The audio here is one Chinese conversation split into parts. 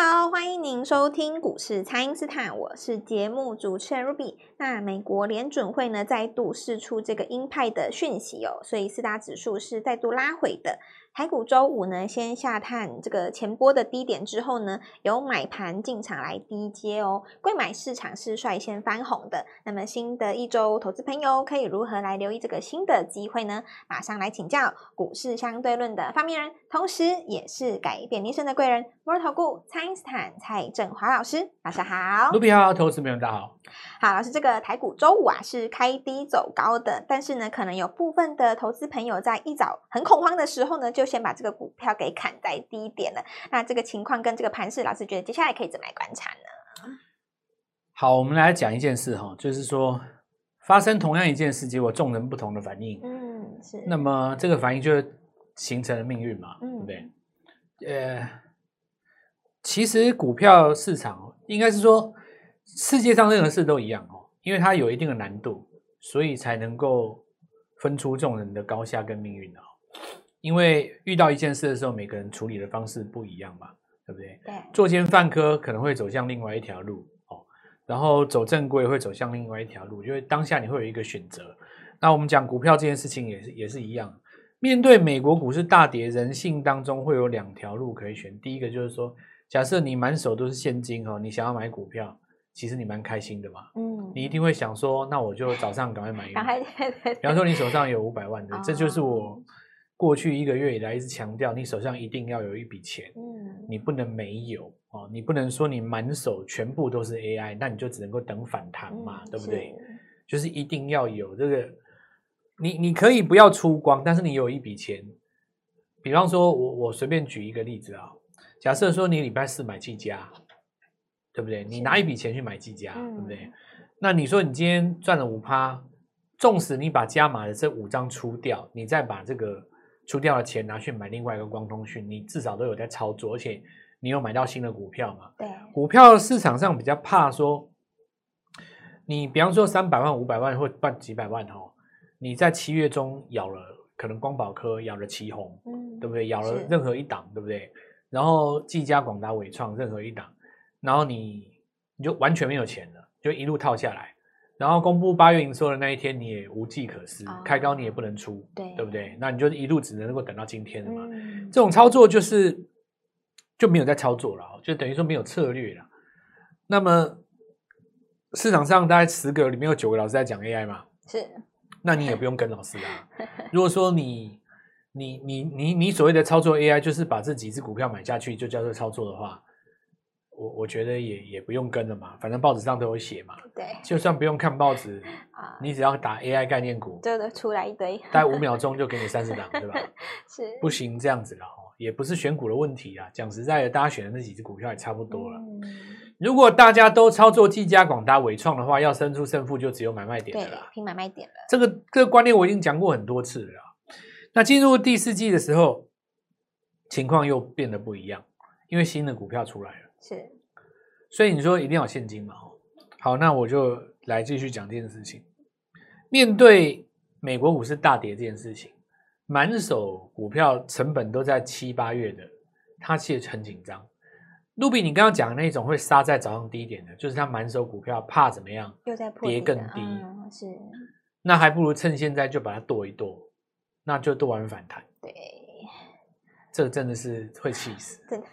好，欢迎您收听股市蔡因斯坦，我是节目主持人 Ruby。那美国联准会呢再度释出这个鹰派的讯息哦，所以四大指数是再度拉回的。台股周五呢，先下探这个前波的低点之后呢，有买盘进场来低接哦，贵买市场是率先翻红的。那么新的一周，投资朋友可以如何来留意这个新的机会呢？马上来请教股市相对论的发明人，同时也是改变人生的贵人——摩尔投顾蔡因斯坦蔡振华老师，晚上好。卢比好，投资朋友大家好。好，老师，这个台股周五啊是开低走高的，但是呢，可能有部分的投资朋友在一早很恐慌的时候呢，就先把这个股票给砍在低点了。那这个情况跟这个盘势，老师觉得接下来可以怎么来观察呢？好，我们来讲一件事哈，就是说发生同样一件事，结果众人不同的反应，嗯，是。那么这个反应就形成了命运嘛，嗯，对不对？呃，其实股票市场应该是说。世界上任何事都一样哦，因为它有一定的难度，所以才能够分出众人的高下跟命运哦。因为遇到一件事的时候，每个人处理的方式不一样嘛，对不对？对。作奸犯科可能会走向另外一条路哦，然后走正规会走向另外一条路，因为当下你会有一个选择。那我们讲股票这件事情也是也是一样，面对美国股市大跌，人性当中会有两条路可以选。第一个就是说，假设你满手都是现金哦，你想要买股票。其实你蛮开心的嘛，嗯，你一定会想说，那我就早上赶快买一个。比方说你手上有五百万的，这就是我过去一个月以来一直强调，你手上一定要有一笔钱，嗯，你不能没有哦，你不能说你满手全部都是 AI，那你就只能够等反弹嘛，对不对？就是一定要有这个，你你可以不要出光，但是你有一笔钱。比方说我我随便举一个例子啊，假设说你礼拜四买技嘉。对不对？你拿一笔钱去买技嘉，对不对？那你说你今天赚了五趴，纵使你把加码的这五张出掉，你再把这个出掉的钱拿去买另外一个光通讯，你至少都有在操作，而且你有买到新的股票嘛？对。股票市场上比较怕说，你比方说三百万、五百万或半几百万哦，你在七月中咬了可能光宝科咬了奇鋐，嗯，对不对？咬了任何一档，对不对？然后技嘉、广达、伟创任何一档。然后你你就完全没有钱了，就一路套下来。然后公布八月营收的那一天，你也无计可施，哦、开高你也不能出，对对不对？那你就一路只能够等到今天了嘛。嗯、这种操作就是就没有在操作了，就等于说没有策略了。那么市场上大概十个里面有九个老师在讲 AI 嘛？是。那你也不用跟老师啦。如果说你你你你你所谓的操作 AI，就是把这几只股票买下去就叫做操作的话。我我觉得也也不用跟了嘛，反正报纸上都有写嘛。对，就算不用看报纸，啊，你只要打 AI 概念股，就得出来一堆，大概五秒钟就给你三十档，对吧？是，不行这样子了哈，也不是选股的问题啊。讲实在的，大家选的那几只股票也差不多了。嗯，如果大家都操作技嘉、广达、伟创的话，要生出胜负就只有买卖点了啦。拼买卖点了。这个这个观念我已经讲过很多次了。那进入第四季的时候，情况又变得不一样，因为新的股票出来了。是，所以你说一定要有现金嘛？好，那我就来继续讲这件事情。面对美国股市大跌这件事情，满手股票成本都在七八月的，他其实很紧张。卢比，你刚刚讲的那种会杀在早上低点的，就是他满手股票怕怎么样？又在跌更低，嗯，是。那还不如趁现在就把它剁一剁，那就剁完反弹。对，这真的是会气死。真的。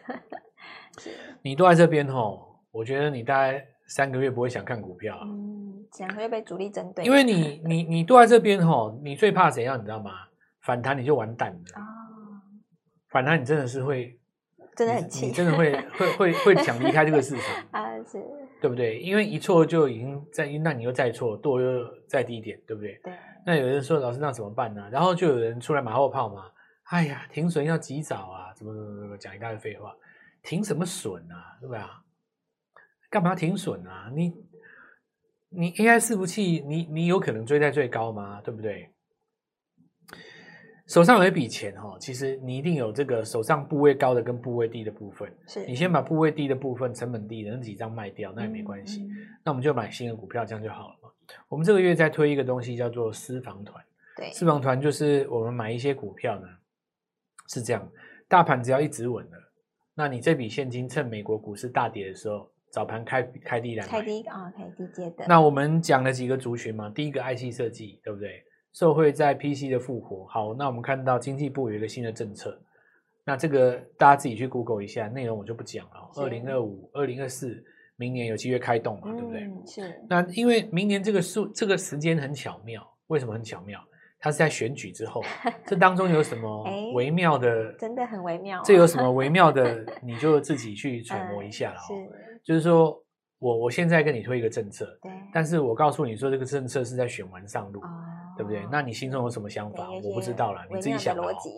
你都在这边吼，我觉得你大概三个月不会想看股票，嗯，这样会被主力针对。因为你你你都在这边吼，你最怕怎样，你知道吗？反弹你就完蛋了。哦，反弹你真的是会，真的很气，你真的会 会会会想离开这个市场 啊，是，对不对？因为一错就已经在，那你又再错，多又再低点，对不对？对。那有人说老师那怎么办呢？然后就有人出来马后炮嘛，哎呀，停损要及早啊，怎么怎么怎么讲一大堆废话。停什么损啊，对吧？干嘛停损啊？你你 AI 伺服器，你你有可能追在最高吗？对不对？手上有一笔钱哈，其实你一定有这个手上部位高的跟部位低的部分。是你先把部位低的部分、成本低的那几张卖掉，那也没关系。嗯嗯、那我们就买新的股票，这样就好了嘛。我们这个月在推一个东西，叫做私房团。对，私房团就是我们买一些股票呢，是这样，大盘只要一直稳了。那你这笔现金趁美国股市大跌的时候，早盘开开低来买。开低啊，开低接的。那我们讲了几个族群嘛？第一个 IC 设计，对不对？受惠在 PC 的复活。好，那我们看到经济部有一个新的政策，那这个大家自己去 Google 一下，内容我就不讲了。二零二五、二零二四，明年有机会开动嘛？对不对？嗯、是。那因为明年这个数这个时间很巧妙，为什么很巧妙？它是在选举之后，这当中有什么微妙的？欸、真的很微妙、啊。这有什么微妙的？你就自己去揣摩一下了、哦。是，就是说我我现在跟你推一个政策，对，但是我告诉你说这个政策是在选完上路，哦、对不对？那你心中有什么想法？我不知道了，你自己想逻辑。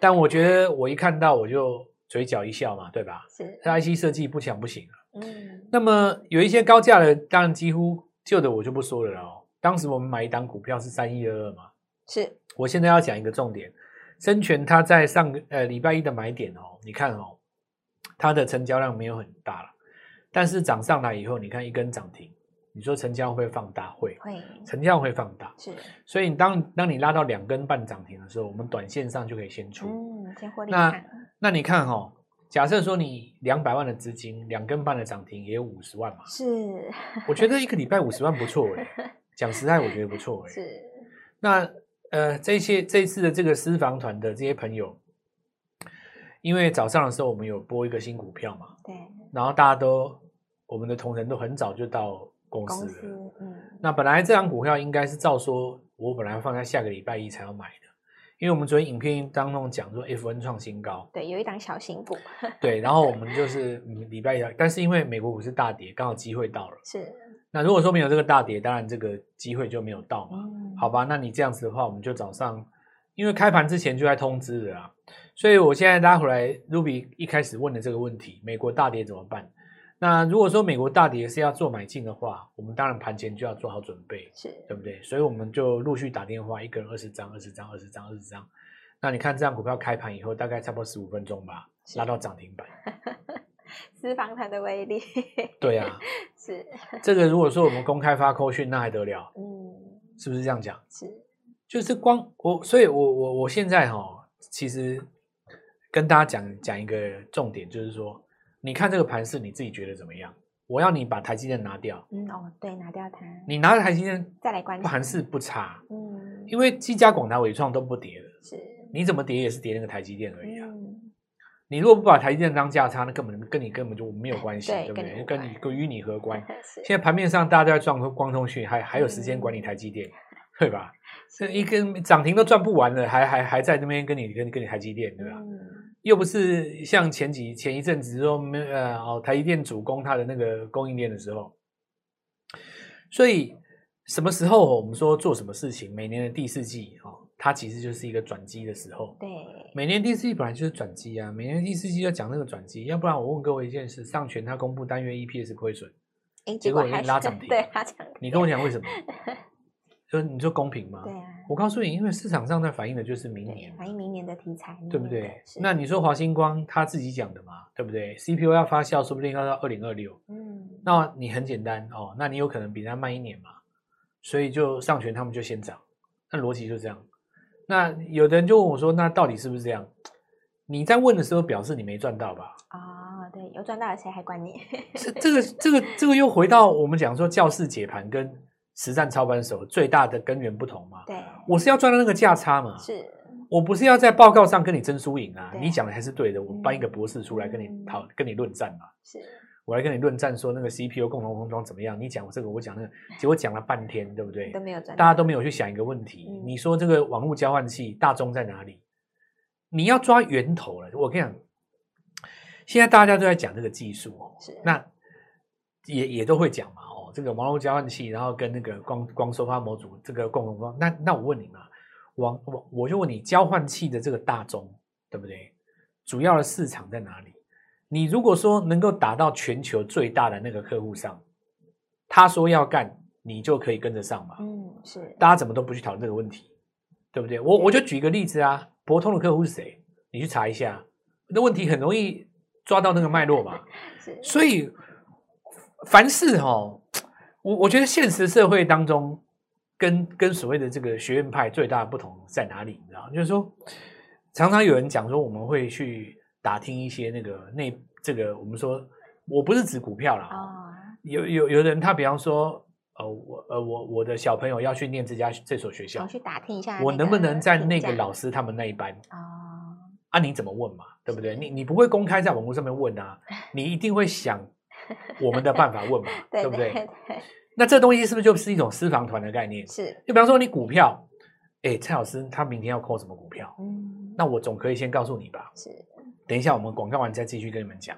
但我觉得我一看到我就嘴角一笑嘛，对吧？是，IC 设计不抢不行啊。嗯。那么有一些高价的，当然几乎旧的我就不说了哦。当时我们买一档股票是三一二二嘛。是，我现在要讲一个重点，深全它在上个呃礼拜一的买点哦，你看哦，它的成交量没有很大了，但是涨上来以后，你看一根涨停，你说成交会放大会？会，成交会放大。是，所以当当你拉到两根半涨停的时候，我们短线上就可以先出。嗯，先获利。那那你看哈、哦，假设说你两百万的资金，两根半的涨停也有五十万嘛？是，我觉得一个礼拜五十万不错哎，讲实在我觉得不错哎。是，那。呃，这些这次的这个私房团的这些朋友，因为早上的时候我们有播一个新股票嘛，对，然后大家都我们的同仁都很早就到公司了，司嗯，那本来这张股票应该是照说，我本来放在下个礼拜一才要买的，因为我们昨天影片当中讲说 F N 创新高，对，有一档小型股，对，然后我们就是礼拜一，但是因为美国股市大跌，刚好机会到了，是。那如果说没有这个大跌，当然这个机会就没有到嘛，嗯、好吧？那你这样子的话，我们就早上，因为开盘之前就在通知了啊，所以我现在拉回来，Ruby 一开始问的这个问题，美国大跌怎么办？那如果说美国大跌是要做买进的话，我们当然盘前就要做好准备，是对不对？所以我们就陆续打电话，一个人二十张、二十张、二十张、二十张。那你看这张股票开盘以后，大概差不多十五分钟吧，拉到涨停板。私房盘的威力，对啊，是这个。如果说我们公开发扣讯，那还得了？嗯，是不是这样讲？是，就是光我，所以我我我现在哈，其实跟大家讲讲一个重点，就是说，你看这个盘势，你自己觉得怎么样？我要你把台积电拿掉。嗯哦，对，拿掉它。你拿着台积电再来观察盘势不差。嗯，因为技嘉、广达、伟创都不跌了。是，你怎么跌也是跌那个台积电而已啊。嗯你如果不把台积电当价差，那根本跟你根本就没有关系，对，对不对？跟你跟与你何关？现在盘面上大家都在赚光通讯，还还有时间管理台积电，嗯、对吧？这一根涨停都赚不完了，还还还在那边跟你跟跟你台积电，对吧？嗯、又不是像前几前一阵子说没呃哦台积电主攻它的那个供应链的时候，所以什么时候我们说做什么事情？每年的第四季哦。它其实就是一个转机的时候。对，每年第四季本来就是转机啊，每年第四季要讲那个转机，要不然我问各位一件事：上权它公布单月 EPS 亏损，结果还拉涨停，对，拉涨停。你跟我讲为什么？就你说公平吗？对啊。我告诉你，因为市场上在反映的就是明年，反映明年的题材，对不对？那你说华星光他自己讲的嘛，对不对？CPU 要发酵，说不定要到二零二六。嗯。那你很简单哦，那你有可能比他慢一年嘛，所以就上权他们就先涨，那逻辑就这样。那有的人就问我说：“那到底是不是这样？”你在问的时候，表示你没赚到吧？啊、哦，对，有赚到的，谁还管你？这、这个、这个、这个又回到我们讲说，教室解盘跟实战操盘手最大的根源不同嘛？对，我是要赚到那个价差嘛？是，我不是要在报告上跟你争输赢啊？你讲的还是对的，我搬一个博士出来跟你讨、嗯、跟你论战嘛？是。我来跟你论战，说那个 CPU 共同封装怎么样？你讲我这个，我讲那个，结果讲了半天，对不对？都没有赚。大家都没有去想一个问题。嗯、你说这个网络交换器大宗在哪里？你要抓源头了。我跟你讲，现在大家都在讲这个技术哦，是那也也都会讲嘛哦，这个网络交换器，然后跟那个光光收发模组这个共同封装。那那我问你嘛，网我我就问你，交换器的这个大宗，对不对？主要的市场在哪里？你如果说能够打到全球最大的那个客户上，他说要干，你就可以跟着上嘛。嗯，是。大家怎么都不去讨论这个问题，对不对？我我就举一个例子啊，博通的客户是谁？你去查一下，那问题很容易抓到那个脉络嘛。是。所以凡事哈、哦，我我觉得现实社会当中跟跟所谓的这个学院派最大的不同在哪里？你知道，就是说常常有人讲说我们会去。打听一些那个那这个我们说，我不是指股票啦，哦、有有有的人他比方说，呃我呃我我的小朋友要去念这家这所学校，我去打听一下，我能不能在那个老师他们那一班？哦，啊你怎么问嘛，对不对？你你不会公开在网络上面问啊，你一定会想我们的办法问嘛，对不对？对对那这东西是不是就是一种私房团的概念？是，就比方说你股票，哎，蔡老师他明天要扣什么股票？嗯，那我总可以先告诉你吧。是，等一下我们广告完再继续跟你们讲。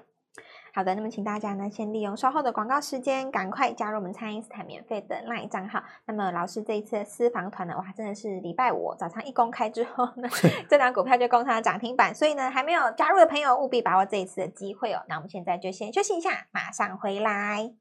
好的，那么请大家呢先利用稍后的广告时间，赶快加入我们蔡因斯坦免费的 LINE 账号。那么老师这一次的私房团呢，哇，真的是礼拜五早上一公开之后呢，这档股票就攻上了涨停板，所以呢还没有加入的朋友务必把握这一次的机会哦。那我们现在就先休息一下，马上回来。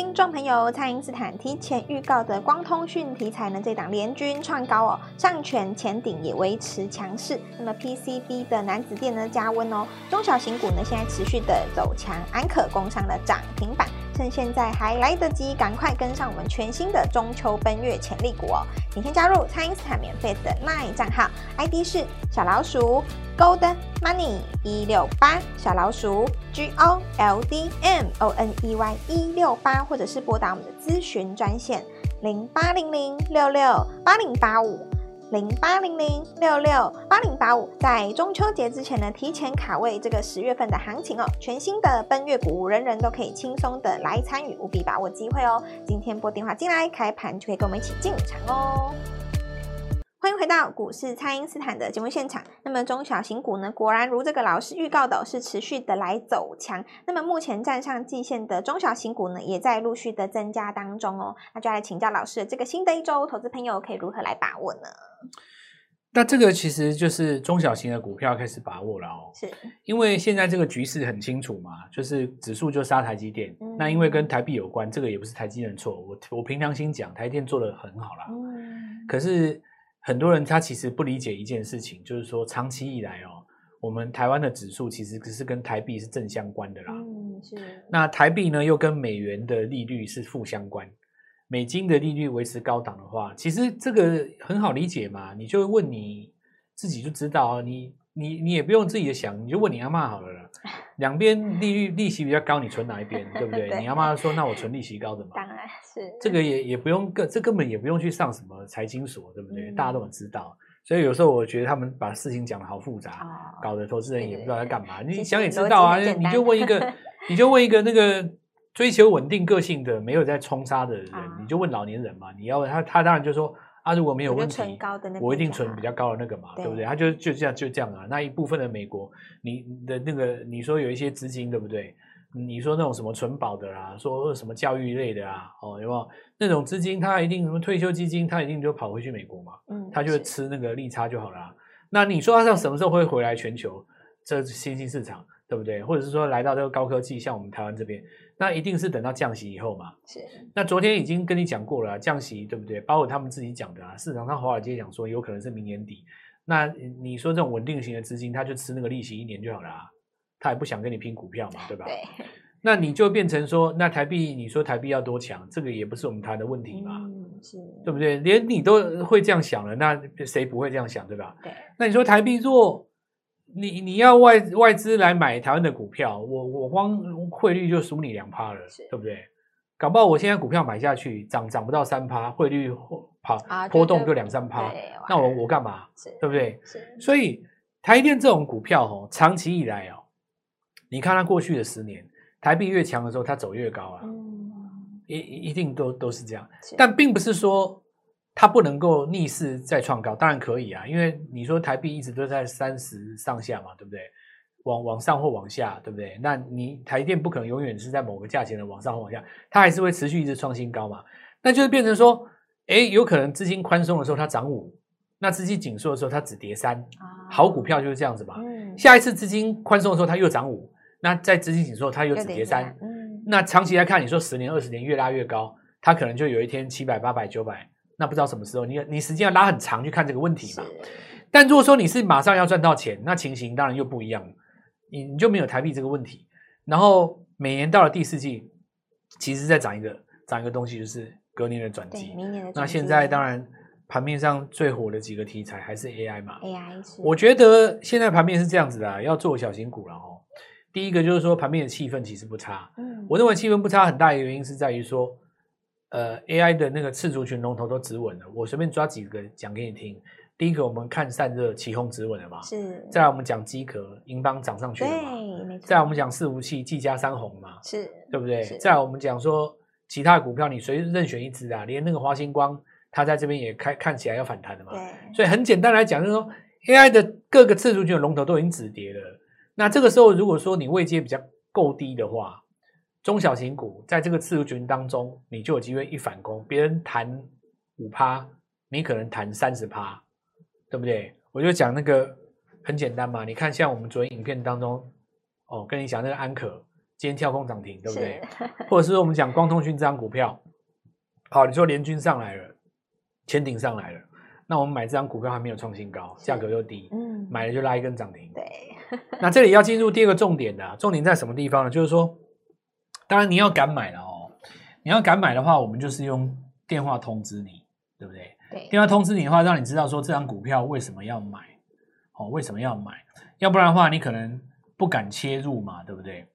听众朋友，蔡因斯坦提前预告的光通讯题材呢，这档联军创高哦，上权前顶也维持强势。那么 PCB 的楠梓电呢加温哦，中小型股呢现在持续的走强，安可攻上了涨停板。趁现在还来得及，赶快跟上我们全新的中秋奔月潜力股哦！请先加入蔡因斯坦免费的 LINE 账号，ID 是小老鼠 Gold Money 一六八，小老鼠 G O L D M O N E Y 一六八，或者是拨打我们的咨询专线零八零零六六八零八五。零八零零六六八零八五，在中秋节之前呢，提前卡位这个十月份的行情哦。全新的奔月股，人人都可以轻松的来参与，务必把握机会哦。今天拨电话进来，开盘就可以跟我们一起进场哦。欢迎回到股市，蔡因斯坦的节目现场。那么中小型股呢，果然如这个老师预告的，是持续的来走强。那么目前站上季线的中小型股呢，也在陆续的增加当中哦。那就来请教老师，这个新的一周，投资朋友可以如何来把握呢？那这个其实就是中小型的股票开始把握了哦。是，因为现在这个局势很清楚嘛，就是指数就杀台积电。嗯、那因为跟台币有关，这个也不是台积电的错。我我凭良心讲，台积电做的很好啦。嗯，可是。很多人他其实不理解一件事情，就是说长期以来哦，我们台湾的指数其实只是跟台币是正相关的啦。嗯，是。那台币呢又跟美元的利率是负相关，美金的利率维持高档的话，其实这个很好理解嘛，你就问你自己就知道你。你你也不用自己的想，你就问你阿妈好了啦。两边利率利息比较高，你存哪一边，对不对？对，你阿妈说，那我存利息高的嘛。是。这个也也不用根，这根本也不用去上什么财经所，对不对？嗯、大家都很知道。所以有时候我觉得他们把事情讲得好复杂，哦、搞得投资人也不知道在干嘛。你想也知道啊，你就问一个，你就问一个那个追求稳定个性的、没有在冲杀的人，哦、你就问老年人嘛。你要他，他当然就说。啊，如果没有问题，我，我一定存比较高的那个嘛，对，对不对？他就就这样就这样啊。那一部分的美国，你的那个你说有一些资金，对不对？你说那种什么存保的啦，说什么教育类的啊，哦，有没有那种资金？他一定什么退休基金，他一定就跑回去美国嘛，嗯，他就吃那个利差就好了啊。那你说他像什么时候会回来全球？这是新兴市场。对不对？或者是说来到这个高科技，像我们台湾这边，那一定是等到降息以后嘛。是。那昨天已经跟你讲过了，降息对不对？包括他们自己讲的啊，市场上华尔街讲说有可能是明年底。那你说这种稳定型的资金，他就吃那个利息一年就好了啊，他也不想跟你拼股票嘛，对吧？对。那你就变成说，那台币，你说台币要多强，这个也不是我们谈的问题嘛，嗯，是。对不对？连你都会这样想了，那谁不会这样想，对吧？对。那你说台币弱？你你要外外资来买台湾的股票，我我光汇率就输你两趴了，对不对？搞不好我现在股票买下去涨涨不到三趴，汇率跑波动就两三趴，那我我干嘛？对不对？所以台电这种股票哦，长期以来哦，你看它过去的十年，台币越强的时候，它走越高啊，一一定都都是这样，但并不是说。它不能够逆势再创高，当然可以啊，因为你说台币一直都在三十上下嘛，对不对？往往上或往下，对不对？那你台电不可能永远是在某个价钱的往上或往下，它还是会持续一直创新高嘛。那就是变成说，哎，有可能资金宽松的时候它涨五，那资金紧缩的时候它只跌三。好股票就是这样子嘛。下一次资金宽松的时候它又涨五，那在资金紧缩它有止跌三。那长期来看，你说十年、二十年越拉越高，它可能就有一天七百、八百、九百。那不知道什么时候，你你时间要拉很长去看这个问题嘛？但如果说你是马上要赚到钱，那情形当然又不一样，你你就没有台币这个问题。然后每年到了第四季，其实再涨一个涨一个东西，就是隔年的转机。明年的。那现在当然盘面上最火的几个题材还是 AI 嘛？AI 是。我觉得现在盘面是这样子的，要做小型股了哦。第一个就是说盘面的气氛其实不差，嗯，我认为气氛不差很大的原因是在于说，呃，AI 的那个次族群龙头都止稳了。我随便抓几个讲给你听。第一个，我们看散热起哄止稳了嘛？是。再来我们讲机壳，银邦涨上去了嘛？对，没错。再来我们讲伺服器，技嘉三红嘛？是，对不对？再来我们讲说其他的股票，你随任选一只啊，连那个华星光，它在这边也开看起来要反弹的嘛？对。所以很简单来讲，就是说 AI 的各个次族群的龙头都已经止跌了。那这个时候，如果说你位阶比较够低的话，中小型股在这个次族群当中，你就有机会一反攻，别人弹五趴，你可能弹三十趴。对不对？我就讲那个很简单嘛。你看，像我们昨天影片当中，哦，跟你讲那个安可今天跳空涨停，对不对？或者是我们讲光通讯这张股票，好，你说联军上来了，潜艇上来了，那我们买这张股票还没有创新高，价格又低，嗯，买了就拉一根涨停。对，那这里要进入第二个重点的啊，重点在什么地方呢？就是说，当然你要敢买了哦，你要敢买的话，我们就是用电话通知你，对不对？对，电话通知你的话，让你知道说这张股票为什么要买，哦，为什么要买？要不然的话，你可能不敢切入嘛，对不对？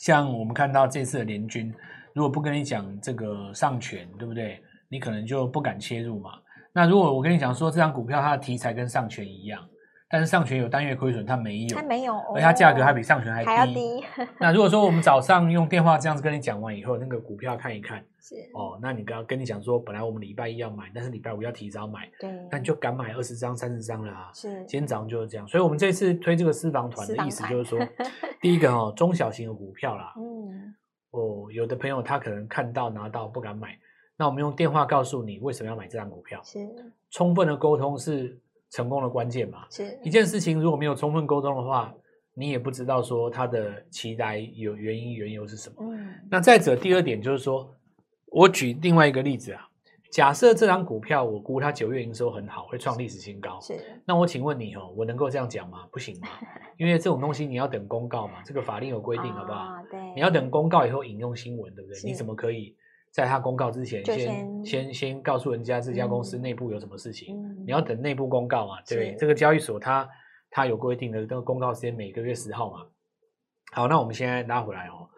像我们看到这次的联军，如果不跟你讲这个上权，对不对？你可能就不敢切入嘛。那如果我跟你讲说这张股票它的题材跟上权一样。但是上权有单月亏损，它没有，它没有，而它价格还比上权还低。还要低。那如果说我们早上用电话这样子跟你讲完以后，那个股票看一看，是哦，那你刚刚跟你讲说，本来我们礼拜一要买，但是礼拜五要提早买，对，那你就敢买二十张、三十张了啊。是，今天早上就是这样。所以我们这次推这个私房团的意思就是说，第一个哦，中小型的股票啦，嗯，哦，有的朋友他可能看到拿到不敢买，那我们用电话告诉你为什么要买这张股票，是，充分的沟通是。成功的关键嘛，是一件事情如果没有充分沟通的话，你也不知道说它的期待有原因缘由是什么。嗯，那再者第二点就是说，我举另外一个例子啊，假设这张股票我估它九月营收很好，会创历史新高。是，那我请问你哦，我能够这样讲吗？不行吗？因为这种东西你要等公告嘛，这个法令有规定，好不好？哦，对，你要等公告以后引用新闻，对不对？你怎么可以？在他公告之前，先先先，先告诉人家这家公司内部有什么事情，嗯、你要等内部公告嘛，对不对？这个交易所它它有规定的这个公告时间，每个月十号嘛。好，那我们现在拉回来哦。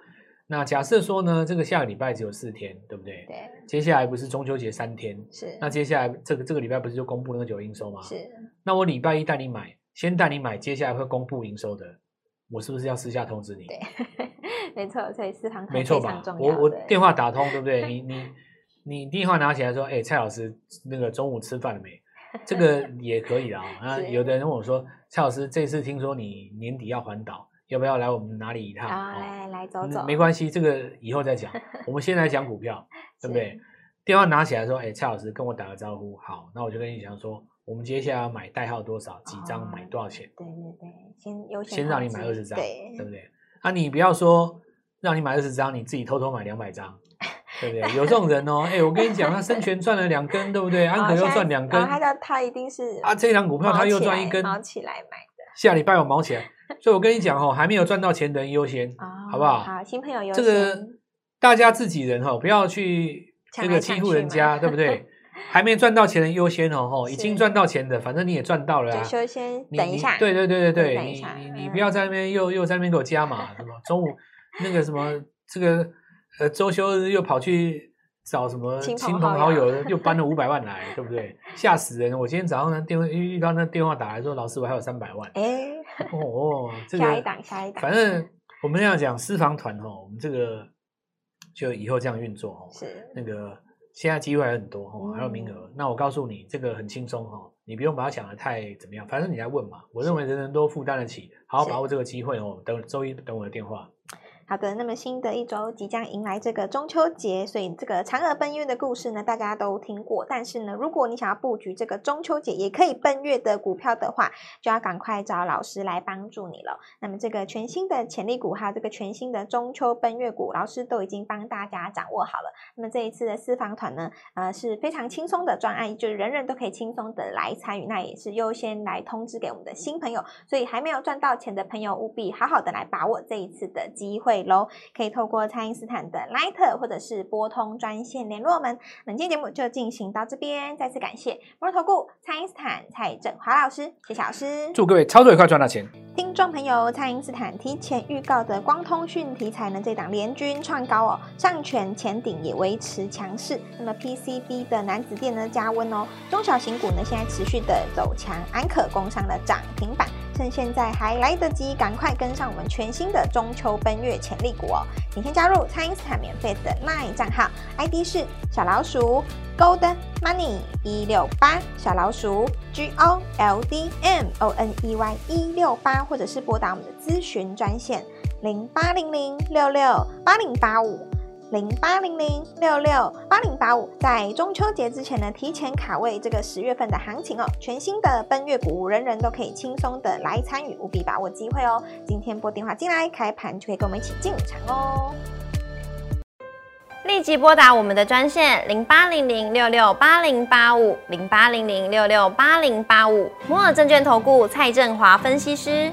那假设说呢，这个下个礼拜只有四天，对不对？对。接下来不是中秋节三天，是。那接下来这个这个礼拜不是就公布那个九营收吗？是。那我礼拜一带你买，先带你买，接下来会公布营收的，我是不是要私下通知你？对。没错，所以私房没错吧？我我电话打通，对不对？你你你电话拿起来说，哎，蔡老师，那个中午吃饭了没？这个 也可以啊。那有的人问我说，蔡老师，这次听说你年底要环岛，要不要来我们哪里一趟？好，来来走走。没关系，这个以后再讲。我们先来讲股票，对不对？电话拿起来说，哎，蔡老师跟我打个招呼。好，那我就跟你讲说，我们接下来要买代号多少？几张？买多少钱？对对对，先优先先让你买二十张，对不对？啊，你不要说让你买二十张，你自己偷偷买两百张，对不对？有这种人哦。哎、欸，我跟你讲，他生全赚了两根，对不对？安可又赚两根，他他他一定是啊，这张股票他又赚一根，毛起来买的。下礼拜我毛起来，所以我跟你讲哦，还没有赚到钱的人优先，哦、好不好？好，新朋友优先。这个大家自己人哈，不要去这个欺负人家，对不对？还没赚到钱的优先哦，吼，已经赚到钱的，反正你也赚到了啊。就先等一下，对对对对对，你你你不要在那边又又在那边给我加码，什么中午那个什么这个呃周休日又跑去找什么亲朋好友，又搬了五百万来，对不对？吓死人！我今天早上呢电话遇到那电话打来说，老师我还有三百万。哎，哦，这个下一档下一档，反正我们要讲私房团哦，我们这个就以后这样运作哦，是那个。现在机会还很多哈，还有名额。嗯、那我告诉你，这个很轻松哈，你不用把它想得太怎么样，反正你来问嘛。我认为人人都负担得起，好好把握这个机会哦。等周一等我的电话。好的，那么新的一周即将迎来这个中秋节，所以这个嫦娥奔月的故事呢，大家都听过。但是呢，如果你想要布局这个中秋节也可以奔月的股票的话，就要赶快找老师来帮助你了。那么这个全新的潜力股，还有这个全新的中秋奔月股，老师都已经帮大家掌握好了。那么这一次的私房团呢，呃是非常轻松的专案，就是人人都可以轻松的来参与，那也是优先来通知给我们的新朋友。所以还没有赚到钱的朋友，务必好好的来把握这一次的机会。会喽。可以透过蔡因斯坦的 Line 或者是拨通专线联络我们。本期节目就进行到这边，再次感谢摩尔投顾蔡因斯坦蔡振华老师，谢谢老师，祝各位操作愉快，赚到钱。听众朋友，蔡因斯坦提前预告的光通讯题材呢，这档联军创高哦，上权前顶也维持强势。那么 PCB 的男子电呢加温哦，中小型股呢现在持续的走强，安可工商的涨停板。趁现在还来得及，赶快跟上我们全新的中秋奔月潜力股哦！你先加入蔡因斯坦免费的 LINE 账号，ID 是小老鼠 Gold Money 一六八，小老鼠 G O L D M O N E Y 一六八，或者是拨打我们的咨询专线零八零零六六八零八五。零八零零六六八零八五，在中秋节之前呢，提前卡位这个十月份的行情哦。全新的奔月股，人人都可以轻松的来参与，务必把握机会哦。今天拨电话进来，开盘就可以跟我们一起进场哦。立即拨打我们的专线零八零零六六八零八五零八零零六六八零八五，摩尔证券投顾蔡振华分析师。